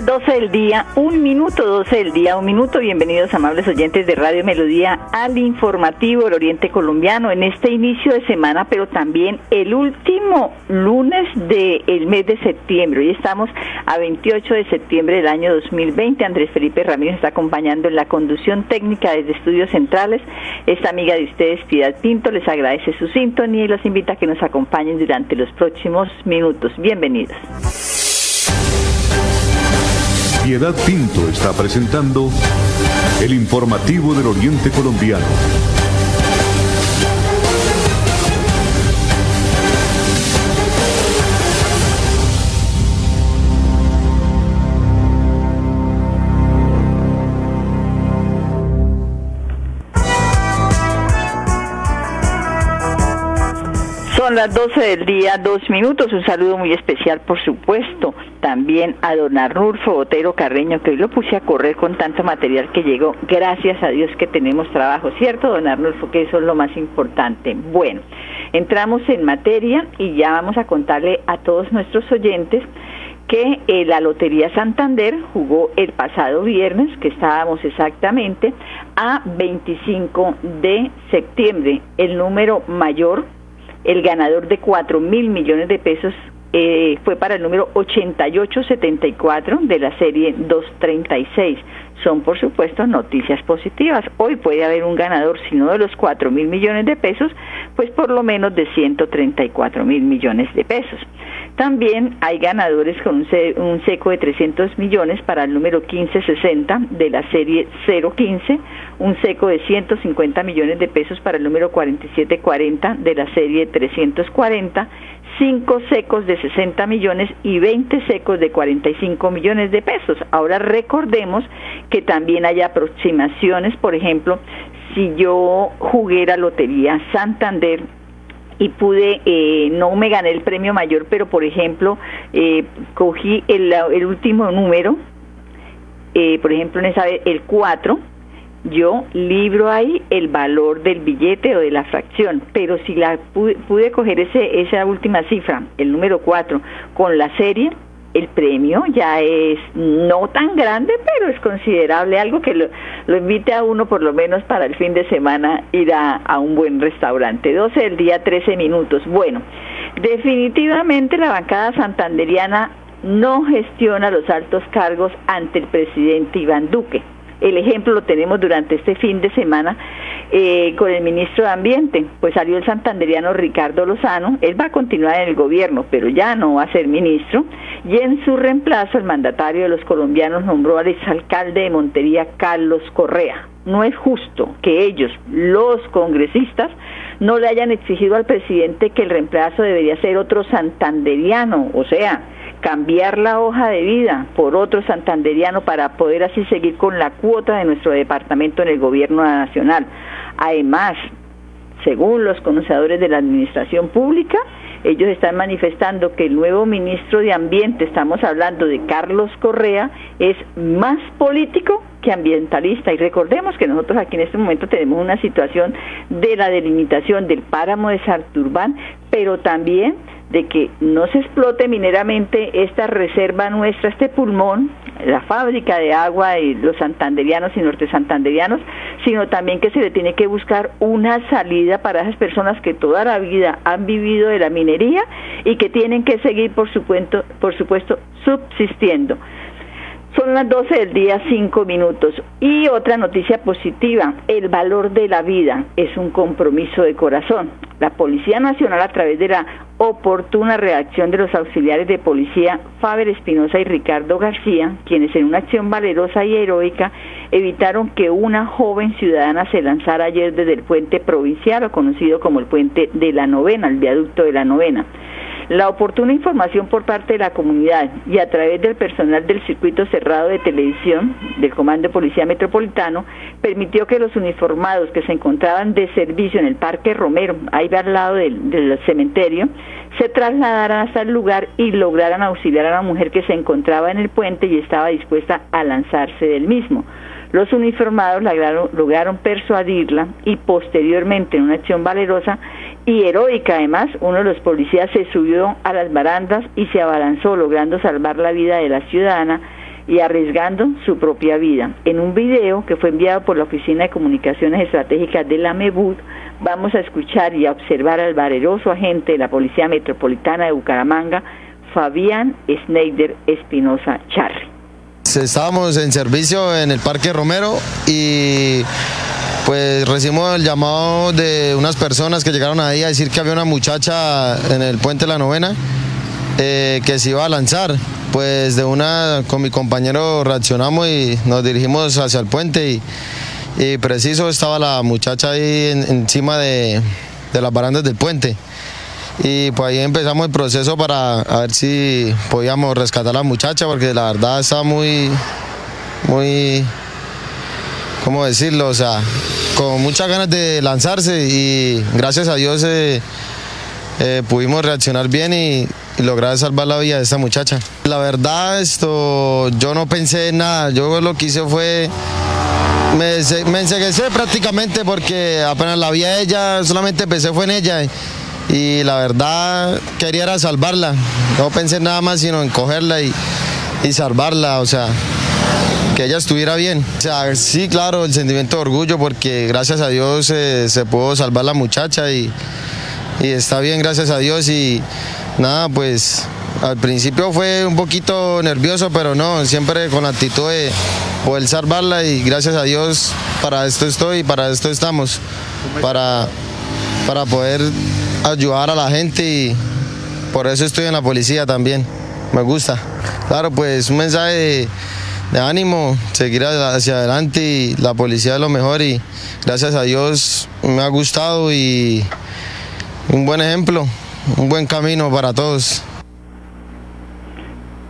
Las 12 del día, un minuto, 12 del día, un minuto. Bienvenidos, amables oyentes de Radio Melodía, al informativo del Oriente Colombiano en este inicio de semana, pero también el último lunes del mes de septiembre. Hoy estamos a 28 de septiembre del año 2020. Andrés Felipe Ramírez está acompañando en la conducción técnica desde Estudios Centrales. Esta amiga de ustedes, Piedad Pinto, les agradece su sintonía y los invita a que nos acompañen durante los próximos minutos. Bienvenidos. Piedad Pinto está presentando el informativo del Oriente Colombiano. Las 12 del día, dos minutos. Un saludo muy especial, por supuesto, también a don Arnulfo Botero Carreño, que hoy lo puse a correr con tanto material que llegó. Gracias a Dios que tenemos trabajo, ¿cierto, don Arnulfo? Que eso es lo más importante. Bueno, entramos en materia y ya vamos a contarle a todos nuestros oyentes que eh, la Lotería Santander jugó el pasado viernes, que estábamos exactamente a 25 de septiembre. El número mayor el ganador de 4 mil millones de pesos eh, fue para el número 8874 de la serie 236. Son, por supuesto, noticias positivas. Hoy puede haber un ganador, si no de los 4 mil millones de pesos, pues por lo menos de 134 mil millones de pesos. También hay ganadores con un, seco de 300 millones para el número 1560 de la serie 015, un seco de 150 millones de pesos para el número 4740 de la serie 340, cinco secos de 60 millones y 20 secos de 45 millones de pesos. Ahora recordemos que también hay aproximaciones, por ejemplo, si yo jugué la lotería Santander y pude, eh, no me gané el premio mayor, pero por ejemplo, eh, cogí el, el, último número, eh, por ejemplo, en esa el 4, yo libro ahí el valor del billete o de la fracción, pero si la pude, pude coger ese, esa última cifra, el número 4, con la serie, el premio ya es no tan grande, pero es considerable, algo que lo, invite a uno por lo menos para el fin de semana ir a, un buen restaurante. 12 del día, 13 minutos. Bueno, definitivamente la bancada santanderiana no gestiona los altos cargos ante el presidente Iván Duque. El ejemplo lo tenemos durante este fin de semana eh, con el ministro de Ambiente. Pues salió el santanderiano Ricardo Lozano, él va a continuar en el gobierno, pero ya no va a ser ministro. Y en su reemplazo, el mandatario de los colombianos nombró al exalcalde de Montería, Carlos Correa. No es justo que ellos, los congresistas, no le hayan exigido al presidente que el reemplazo debería ser otro santanderiano, o sea, cambiar la hoja de vida por otro santanderiano para poder así seguir con la cuota de nuestro departamento en el gobierno nacional. Además, según los conocedores de la administración pública, ellos están manifestando que el nuevo ministro de Ambiente, estamos hablando de Carlos Correa, es más político que ambientalista. Y recordemos que nosotros aquí en este momento tenemos una situación de la delimitación del páramo de Sarturbán, pero también de que no se explote mineramente esta reserva nuestra, este pulmón, la fábrica de agua de los santanderianos y norte santanderianos, sino también que se le tiene que buscar una salida para esas personas que toda la vida han vivido de la minería y que tienen que seguir, por supuesto, por supuesto subsistiendo. Son las 12 del día, 5 minutos. Y otra noticia positiva, el valor de la vida es un compromiso de corazón. La Policía Nacional, a través de la oportuna reacción de los auxiliares de policía Faber Espinosa y Ricardo García, quienes en una acción valerosa y heroica evitaron que una joven ciudadana se lanzara ayer desde el puente provincial, o conocido como el puente de la novena, el viaducto de la novena. La oportuna información por parte de la comunidad y a través del personal del circuito cerrado de televisión del Comando de Policía Metropolitano permitió que los uniformados que se encontraban de servicio en el Parque Romero, ahí al lado del, cementerio, se trasladaran hasta el lugar y lograran auxiliar a la mujer que se encontraba en el puente y estaba dispuesta a lanzarse del mismo. Los uniformados lograron, persuadirla y posteriormente en una acción valerosa y heroica además, uno de los policías se subió a las barandas y se abalanzó logrando salvar la vida de la ciudadana y arriesgando su propia vida. En un video que fue enviado por la Oficina de Comunicaciones Estratégicas de la MEBUD, vamos a escuchar y a observar al valeroso agente de la Policía Metropolitana de Bucaramanga, Fabián Schneider Espinosa Charri. Estábamos en servicio en el Parque Romero y pues recibimos el llamado de unas personas que llegaron ahí a decir que había una muchacha en el puente la novena eh, que se iba a lanzar. Pues de una con mi compañero reaccionamos y nos dirigimos hacia el puente y, preciso estaba la muchacha ahí encima de, de las barandas del puente. Y pues ahí empezamos el proceso para ver si podíamos rescatar a la muchacha, porque la verdad está muy, muy, ¿cómo decirlo? O sea, con muchas ganas de lanzarse y gracias a Dios eh, eh, pudimos reaccionar bien y, lograr salvar la vida de esta muchacha. La verdad, esto, yo no pensé en nada, yo lo que hice fue me, me enseguecé prácticamente porque apenas la vi a ella, solamente pensé fue en ella y la verdad quería era salvarla. No pensé nada más sino en cogerla y, salvarla, o sea, que ella estuviera bien. O sea, sí, claro, el sentimiento de orgullo porque gracias a Dios eh, se pudo salvar la muchacha y, y está bien, gracias a Dios y nada, pues al principio fue un poquito nervioso, pero no, siempre con la actitud de poder salvarla y gracias a Dios para esto estoy y para esto estamos, para, para poder ayudar a la gente y por eso estoy en la policía también. Me gusta. Claro, pues un mensaje de, ánimo, seguir hacia adelante y la policía es lo mejor y gracias a Dios me ha gustado y un buen ejemplo, un buen camino para todos.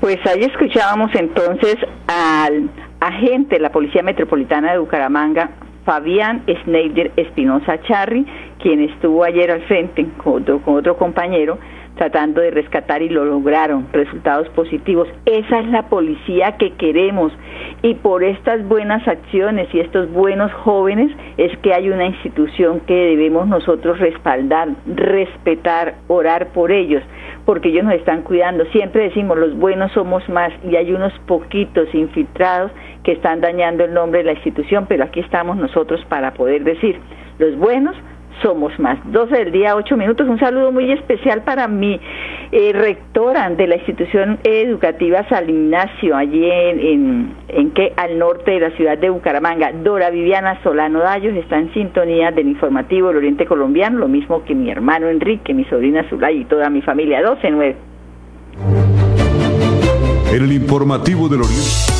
Pues ahí escuchábamos entonces al agente de la Policía Metropolitana de Bucaramanga, Fabián Schneider Espinosa Charri, quien estuvo ayer al frente con otro, compañero tratando de rescatar y lo lograron, resultados positivos. Esa es la policía que queremos y por estas buenas acciones y estos buenos jóvenes es que hay una institución que debemos nosotros respaldar, respetar, orar por ellos, porque ellos nos están cuidando. Siempre decimos los buenos somos más y hay unos poquitos infiltrados que están dañando el nombre de la institución, pero aquí estamos nosotros para poder decir los buenos somos más. 12 del día, 8 minutos. Un saludo muy especial para mi eh, rectora de la institución educativa San Ignacio, allí en, en, que al norte de la ciudad de Bucaramanga. Dora Viviana Solano Dallos está en sintonía del informativo del Oriente Colombiano, lo mismo que mi hermano Enrique, mi sobrina Zulay y toda mi familia. 12-9. En el informativo del Oriente.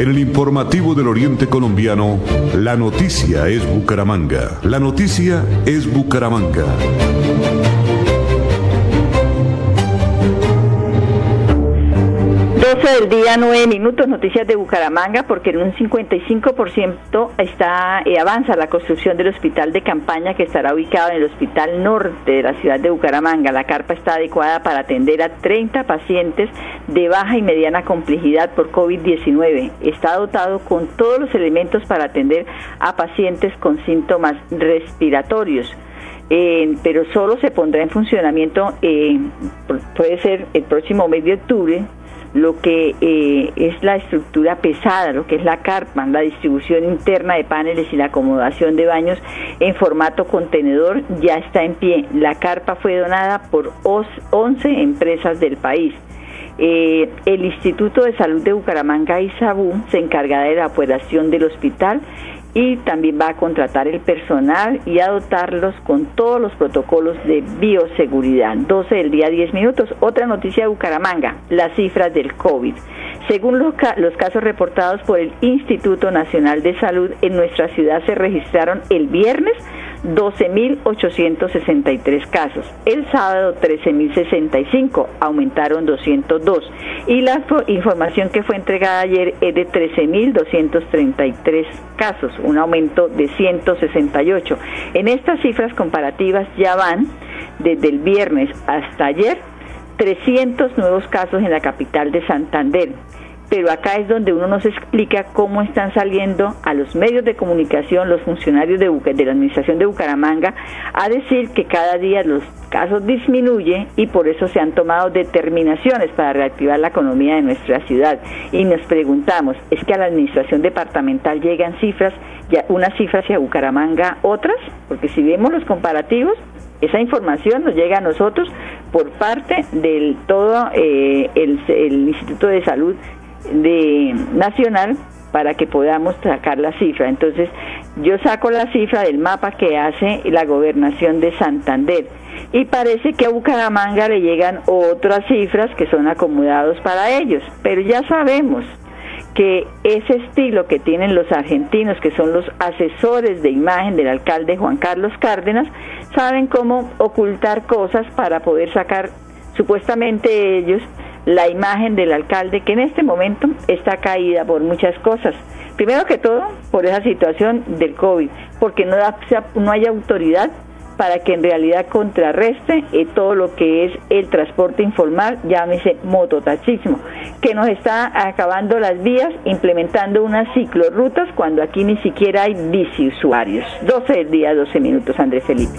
En el informativo del Oriente Colombiano, la noticia es Bucaramanga. La noticia es Bucaramanga. 12 del día, 9 minutos, noticias de Bucaramanga, porque en un 55% está, eh, avanza la construcción del hospital de campaña que estará ubicado en el Hospital Norte de la ciudad de Bucaramanga. La carpa está adecuada para atender a 30 pacientes de baja y mediana complejidad por COVID-19. Está dotado con todos los elementos para atender a pacientes con síntomas respiratorios. Eh, pero solo se pondrá en funcionamiento, eh, puede ser el próximo mes de octubre, lo que eh, es la estructura pesada, lo que es la carpa, la distribución interna de paneles y la acomodación de baños en formato contenedor ya está en pie. La carpa fue donada por 11 empresas del país. Eh, el Instituto de Salud de Bucaramanga y Sabú se encargará de la operación del hospital y también va a contratar el personal y a dotarlos con todos los protocolos de bioseguridad. 12 del día 10 minutos. Otra noticia de Bucaramanga, las cifras del COVID. Según los, los casos reportados por el Instituto Nacional de Salud, en nuestra ciudad se registraron el viernes 12.863 casos. El sábado 13.065, aumentaron 202. Y la información que fue entregada ayer es de 13.233 casos, un aumento de 168. En estas cifras comparativas ya van desde el viernes hasta ayer 300 nuevos casos en la capital de Santander pero acá es donde uno nos explica cómo están saliendo a los medios de comunicación los funcionarios de, la administración de Bucaramanga a decir que cada día los casos disminuyen y por eso se han tomado determinaciones para reactivar la economía de nuestra ciudad. Y nos preguntamos, ¿es que a la administración departamental llegan cifras, ya unas cifras y a Bucaramanga otras? Porque si vemos los comparativos, esa información nos llega a nosotros por parte del todo eh, el Instituto de Salud de nacional para que podamos sacar la cifra. Entonces, yo saco la cifra del mapa que hace la gobernación de Santander y parece que a Bucaramanga le llegan otras cifras que son acomodados para ellos, pero ya sabemos que ese estilo que tienen los argentinos, que son los asesores de imagen del alcalde Juan Carlos Cárdenas, saben cómo ocultar cosas para poder sacar supuestamente ellos la imagen del alcalde que en este momento está caída por muchas cosas. Primero que todo, por esa situación del COVID, porque no, hay autoridad para que en realidad contrarreste eh, todo lo que es el transporte informal, llámese mototaxismo, que nos está acabando las vías implementando unas ciclorrutas cuando aquí ni siquiera hay bici usuarios. 12 días, 12 minutos, Andrés Felipe.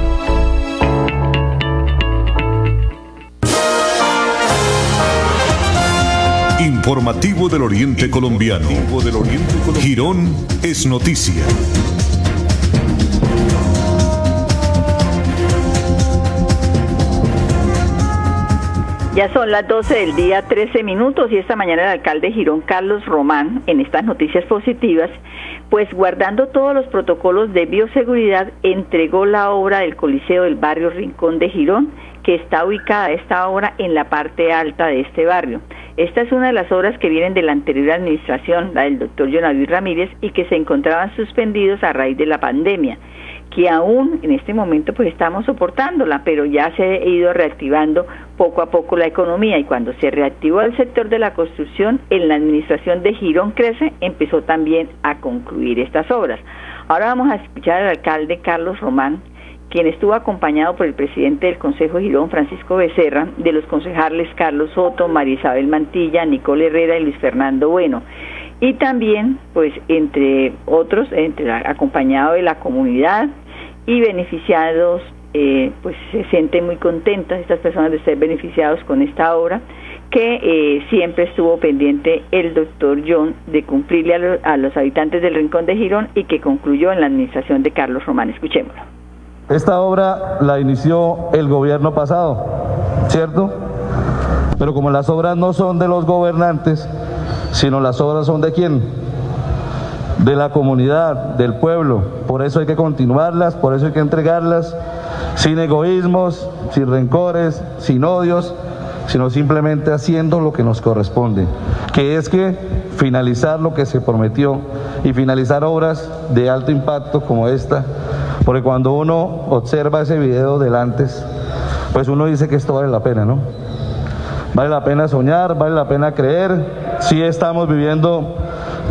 Informativo del Oriente Colombiano. Girón es noticia. Ya son las 12 del día, 13 minutos, y esta mañana el alcalde Girón, Carlos Román, en estas noticias positivas, pues guardando todos los protocolos de bioseguridad, entregó la obra del Coliseo del barrio Rincón de Girón, que está ubicada a esta hora en la parte alta de este barrio. Esta es una de las obras que vienen de la anterior administración, la del doctor Jonaví Ramírez, y que se encontraban suspendidos a raíz de la pandemia, que aún en este momento pues estamos soportándola, pero ya se ha ido reactivando poco a poco la economía y cuando se reactivó el sector de la construcción, en la administración de Girón Crece empezó también a concluir estas obras. Ahora vamos a escuchar al alcalde Carlos Román, quien estuvo acompañado por el presidente del Consejo Girón, Francisco Becerra, de los concejales Carlos Soto, María Isabel Mantilla, Nicole Herrera y Luis Fernando Bueno. Y también, pues, entre otros, entre acompañado de la comunidad y beneficiados, eh, pues se sienten muy contentas estas personas de ser beneficiados con esta obra que eh, siempre estuvo pendiente el doctor John de cumplirle a, a los habitantes del Rincón de Girón y que concluyó en la administración de Carlos Román. Escuchémoslo. Esta obra la inició el gobierno pasado, ¿cierto? Pero como las obras no son de los gobernantes, sino las obras son de quién? de la comunidad, del pueblo. Por eso hay que continuarlas, por eso hay que entregarlas sin egoísmos, sin rencores, sin odios, sino simplemente haciendo lo que nos corresponde, que es que finalizar lo que se prometió y finalizar obras de alto impacto como esta, porque cuando uno observa ese video del antes, pues uno dice que esto vale la pena, ¿no? Vale la pena soñar, vale la pena creer, sí estamos viviendo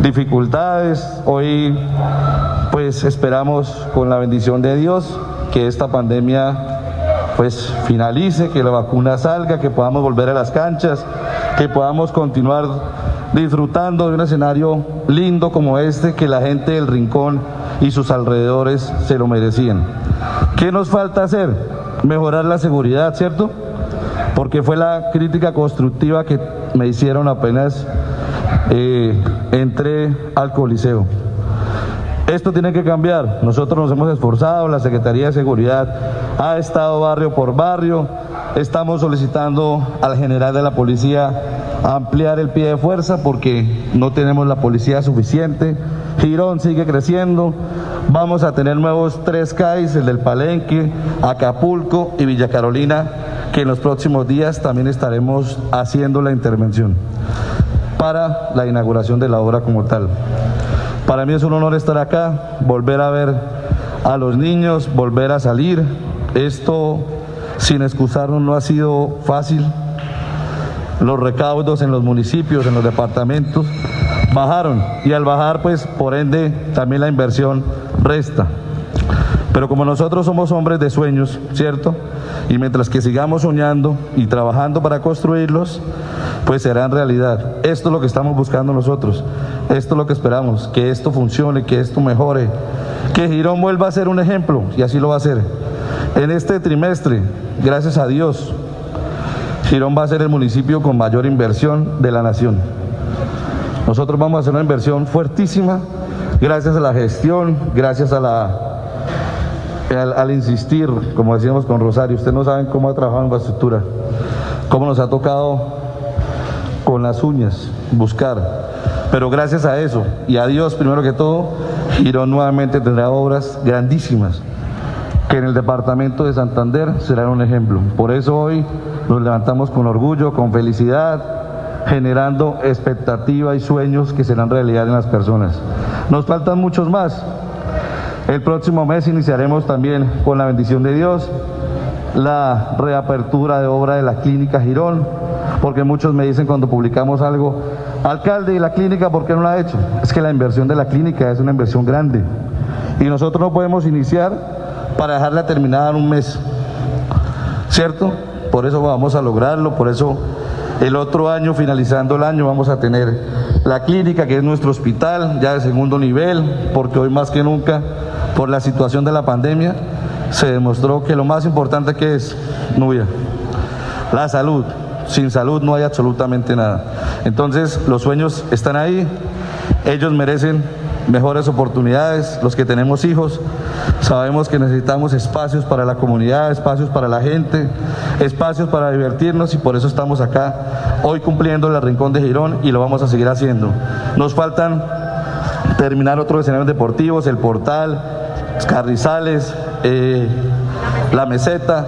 dificultades, hoy pues esperamos con la bendición de Dios que esta pandemia pues finalice, que la vacuna salga, que podamos volver a las canchas, que podamos continuar disfrutando de un escenario lindo como este que la gente del Rincón y sus alrededores se lo merecían. ¿Qué nos falta hacer? Mejorar la seguridad, ¿cierto? Porque fue la crítica constructiva que me hicieron apenas eh, entré al Coliseo. Esto tiene que cambiar. Nosotros nos hemos esforzado, la Secretaría de Seguridad ha estado barrio por barrio. Estamos solicitando al general de la policía ampliar el pie de fuerza porque no tenemos la policía suficiente. Girón sigue creciendo. Vamos a tener nuevos tres CAIs, el del Palenque, Acapulco y Villa Carolina, que en los próximos días también estaremos haciendo la intervención para la inauguración de la obra como tal. Para mí es un honor estar acá, volver a ver a los niños, volver a salir. Esto, sin excusarnos, no ha sido fácil. Los recaudos en los municipios, en los departamentos, bajaron y al bajar, pues, por ende, también la inversión resta. Pero como nosotros somos hombres de sueños, ¿cierto? Y mientras que sigamos soñando y trabajando para construirlos, pues serán realidad. Esto es lo que estamos buscando nosotros. Esto es lo que esperamos, que esto funcione, que esto mejore, que Girón vuelva a ser un ejemplo, y así lo va a ser. En este trimestre, gracias a Dios, Girón va a ser el municipio con mayor inversión de la nación. Nosotros vamos a hacer una inversión fuertísima, gracias a la gestión, gracias a la al, insistir, como decíamos con Rosario, ustedes no saben cómo ha trabajado en infraestructura, cómo nos ha tocado con las uñas buscar pero gracias a eso y a Dios, primero que todo, Girón nuevamente tendrá obras grandísimas que en el departamento de Santander serán un ejemplo. Por eso hoy nos levantamos con orgullo, con felicidad, generando expectativa y sueños que serán realidad en las personas. Nos faltan muchos más. El próximo mes iniciaremos también con la bendición de Dios la reapertura de obra de la clínica Girón, porque muchos me dicen cuando publicamos algo, Alcalde, ¿y la clínica por qué no la ha hecho? Es que la inversión de la clínica es una inversión grande y nosotros no podemos iniciar para dejarla terminada en un mes, ¿cierto? Por eso vamos a lograrlo, por eso el otro año, finalizando el año, vamos a tener la clínica, que es nuestro hospital, ya de segundo nivel, porque hoy más que nunca, por la situación de la pandemia, se demostró que lo más importante que es, Nubia, la salud. Sin salud no hay absolutamente nada. Entonces los sueños están ahí, ellos merecen mejores oportunidades, los que tenemos hijos, sabemos que necesitamos espacios para la comunidad, espacios para la gente, espacios para divertirnos y por eso estamos acá hoy cumpliendo el Rincón de Girón y lo vamos a seguir haciendo. Nos faltan terminar otros escenarios deportivos, el portal, Carrizales, eh, la meseta,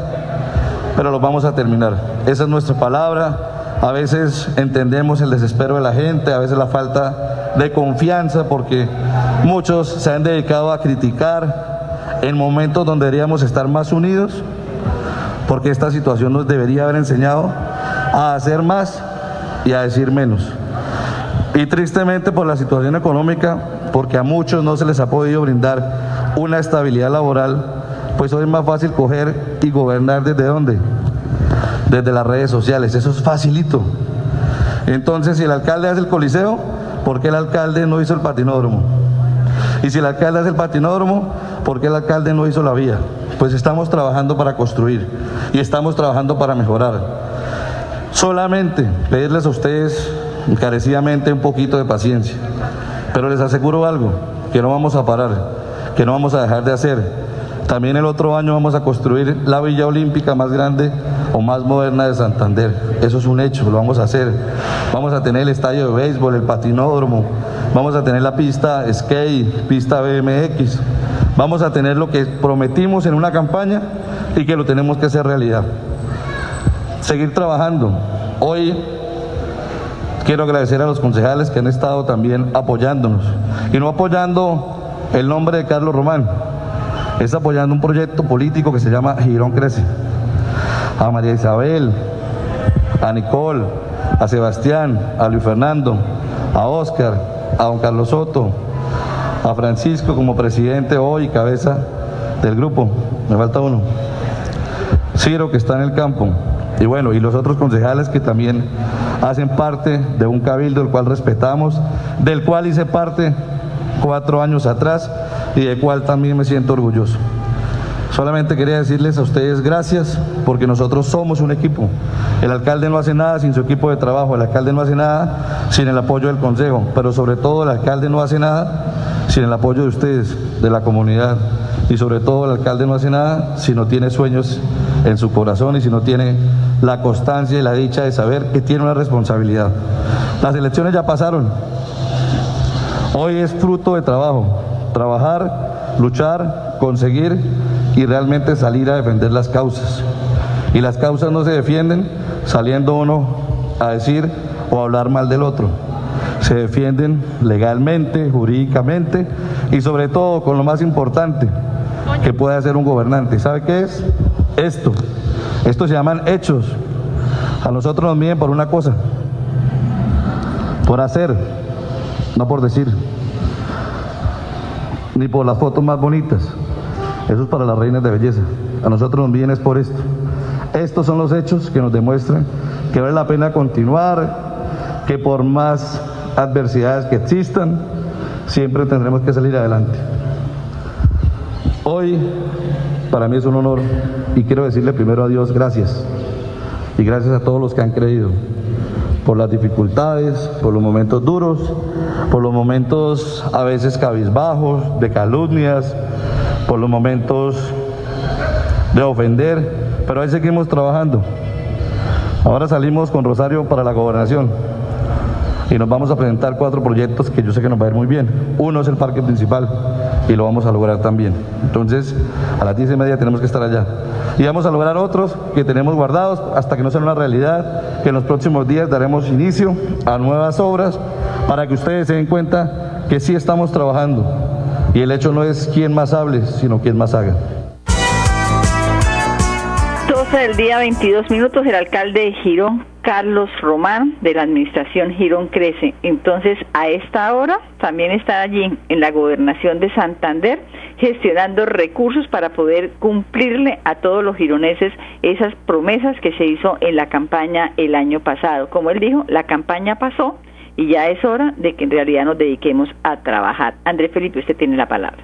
pero los vamos a terminar. Esa es nuestra palabra. A veces entendemos el desespero de la gente, a veces la falta de confianza, porque muchos se han dedicado a criticar en momentos donde deberíamos estar más unidos, porque esta situación nos debería haber enseñado a hacer más y a decir menos. Y tristemente por la situación económica, porque a muchos no se les ha podido brindar una estabilidad laboral, pues hoy es más fácil coger y gobernar desde dónde? Desde las redes sociales. Eso es facilito. Entonces, si el alcalde hace el coliseo, ¿por qué el alcalde no hizo el patinódromo? Y si el alcalde hace el patinódromo, ¿por qué el alcalde no hizo la vía? Pues estamos trabajando para construir y estamos trabajando para mejorar. Solamente pedirles a ustedes encarecidamente un poquito de paciencia. Pero les aseguro algo, que no vamos a parar, que no vamos a dejar de hacer. También el otro año vamos a construir la Villa Olímpica más grande o más moderna de Santander. Eso es un hecho, lo vamos a hacer. Vamos a tener el estadio de béisbol, el patinódromo, vamos a tener la pista skate, pista BMX, vamos a tener lo que prometimos en una campaña y que lo tenemos que hacer realidad. Seguir trabajando. Hoy quiero agradecer a los concejales que han estado también apoyándonos y no apoyando el nombre de Carlos Román, es apoyando un proyecto político que se llama Girón Crece. A María Isabel, a Nicole, a Sebastián, a Luis Fernando, a Oscar, a don Carlos Soto, a Francisco como presidente hoy, cabeza del grupo, me falta uno, Ciro que está en el campo, y bueno, y los otros concejales que también hacen parte de un cabildo, el cual respetamos, del cual hice parte cuatro años atrás y del cual también me siento orgulloso. Solamente quería decirles a ustedes gracias porque nosotros somos un equipo. El alcalde no hace nada sin su equipo de trabajo, el alcalde no hace nada sin el apoyo del consejo, pero sobre todo el alcalde no hace nada sin el apoyo de ustedes, de la comunidad. Y sobre todo el alcalde no hace nada si no tiene sueños en su corazón y si no tiene la constancia y la dicha de saber que tiene una responsabilidad. Las elecciones ya pasaron. Hoy es fruto de trabajo. Trabajar, luchar, conseguir y realmente salir a defender las causas. Y las causas no se defienden saliendo uno a decir o a hablar mal del otro. Se defienden legalmente, jurídicamente y sobre todo con lo más importante que puede hacer un gobernante. ¿Sabe qué es? Esto. Esto se llaman hechos. A nosotros nos miden por una cosa, por hacer, no por decir, ni por las fotos más bonitas. Eso es para las reinas de belleza. A nosotros nos miden es por esto. Estos son los hechos que nos demuestran que vale la pena continuar, que por más adversidades que existan, siempre tendremos que salir adelante. Hoy para mí es un honor y quiero decirle primero a Dios gracias y gracias a todos los que han creído por las dificultades, por los momentos duros, por los momentos a veces cabizbajos, de calumnias, por los momentos de ofender, pero ahí seguimos trabajando. Ahora salimos con Rosario para la gobernación y nos vamos a presentar cuatro proyectos que yo sé que nos va a ir muy bien. Uno es el parque principal y lo vamos a lograr también. Entonces, a las diez y media tenemos que estar allá. Y vamos a lograr otros que tenemos guardados hasta que no sean una realidad, que en los próximos días daremos inicio a nuevas obras para que ustedes se den cuenta que sí estamos trabajando. Y el hecho no es quién más hable, sino quién más haga. 12 del día, 22 minutos, el alcalde de Girón, Carlos Román, de la administración Girón Crece. Entonces, a esta hora también está allí en la gobernación de Santander gestionando recursos para poder cumplirle a todos los gironeses esas promesas que se hizo en la campaña el año pasado. Como él dijo, la campaña pasó y ya es hora de que en realidad nos dediquemos a trabajar. Andrés Felipe, usted tiene la palabra.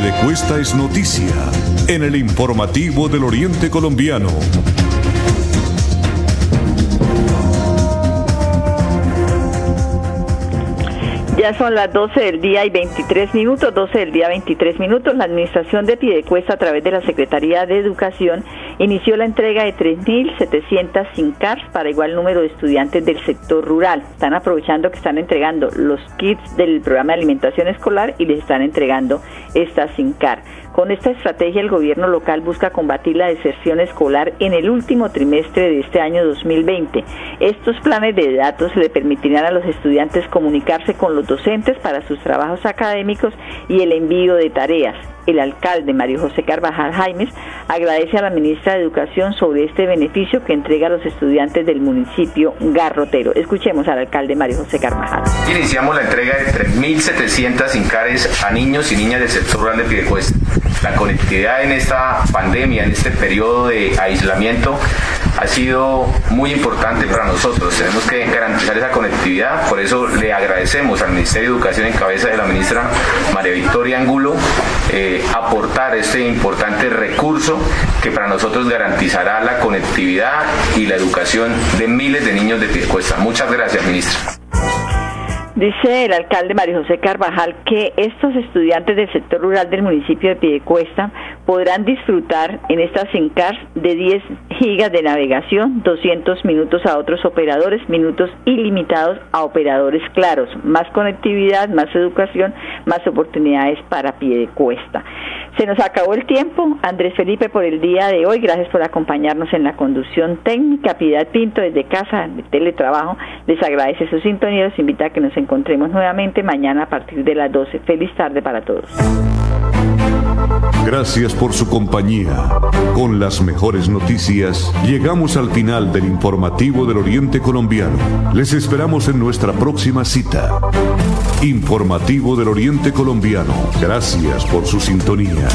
De Cuesta es noticia en el informativo del Oriente Colombiano. Ya son las 12 del día y 23 minutos, 12 del día 23 minutos. La administración de Piedecuesta a través de la Secretaría de Educación inició la entrega de 3.700 SIM cards para igual número de estudiantes del sector rural. Están aprovechando que están entregando los kits del programa de alimentación escolar y les están entregando estas SIM cards. Con esta estrategia el gobierno local busca combatir la deserción escolar en el último trimestre de este año 2020. Estos planes de datos le permitirán a los estudiantes comunicarse con los docentes para sus trabajos académicos y el envío de tareas el alcalde Mario José Carvajal Jaimes agradece a la ministra de Educación sobre este beneficio que entrega a los estudiantes del municipio Garrotero. Escuchemos al alcalde Mario José Carvajal. Iniciamos la entrega de 3.700 incares a niños y niñas del sector rural de Pidecuesta La conectividad en esta pandemia, en este periodo de aislamiento, ha sido muy importante para nosotros. Tenemos que garantizar esa conectividad, por eso le agradecemos al Ministerio de Educación en cabeza de la ministra María Victoria Angulo eh, aportar este importante recurso que para nosotros garantizará la conectividad y la educación de miles de niños de Piedecuesta. Muchas gracias, ministra. Dice el alcalde Mario José Carvajal que estos estudiantes del sector rural del municipio de Piedecuesta podrán disfrutar en estas SINCAR de 10 gigas de navegación, 200 minutos a otros operadores, minutos ilimitados a operadores claros, más conectividad, más educación, más oportunidades para Piedecuesta. Se nos acabó el tiempo. Andrés Felipe, por el día de hoy, gracias por acompañarnos en la conducción técnica. Piedad Pinto, desde casa, de teletrabajo, les agradece su sintonía. Los invita a que nos encontremos nuevamente mañana a partir de las 12. Feliz tarde para todos. Gracias por su compañía. Con las mejores noticias, llegamos al final del informativo del Oriente Colombiano. Les esperamos en nuestra próxima cita. Informativo del Oriente Colombiano. Gracias por su sintonía.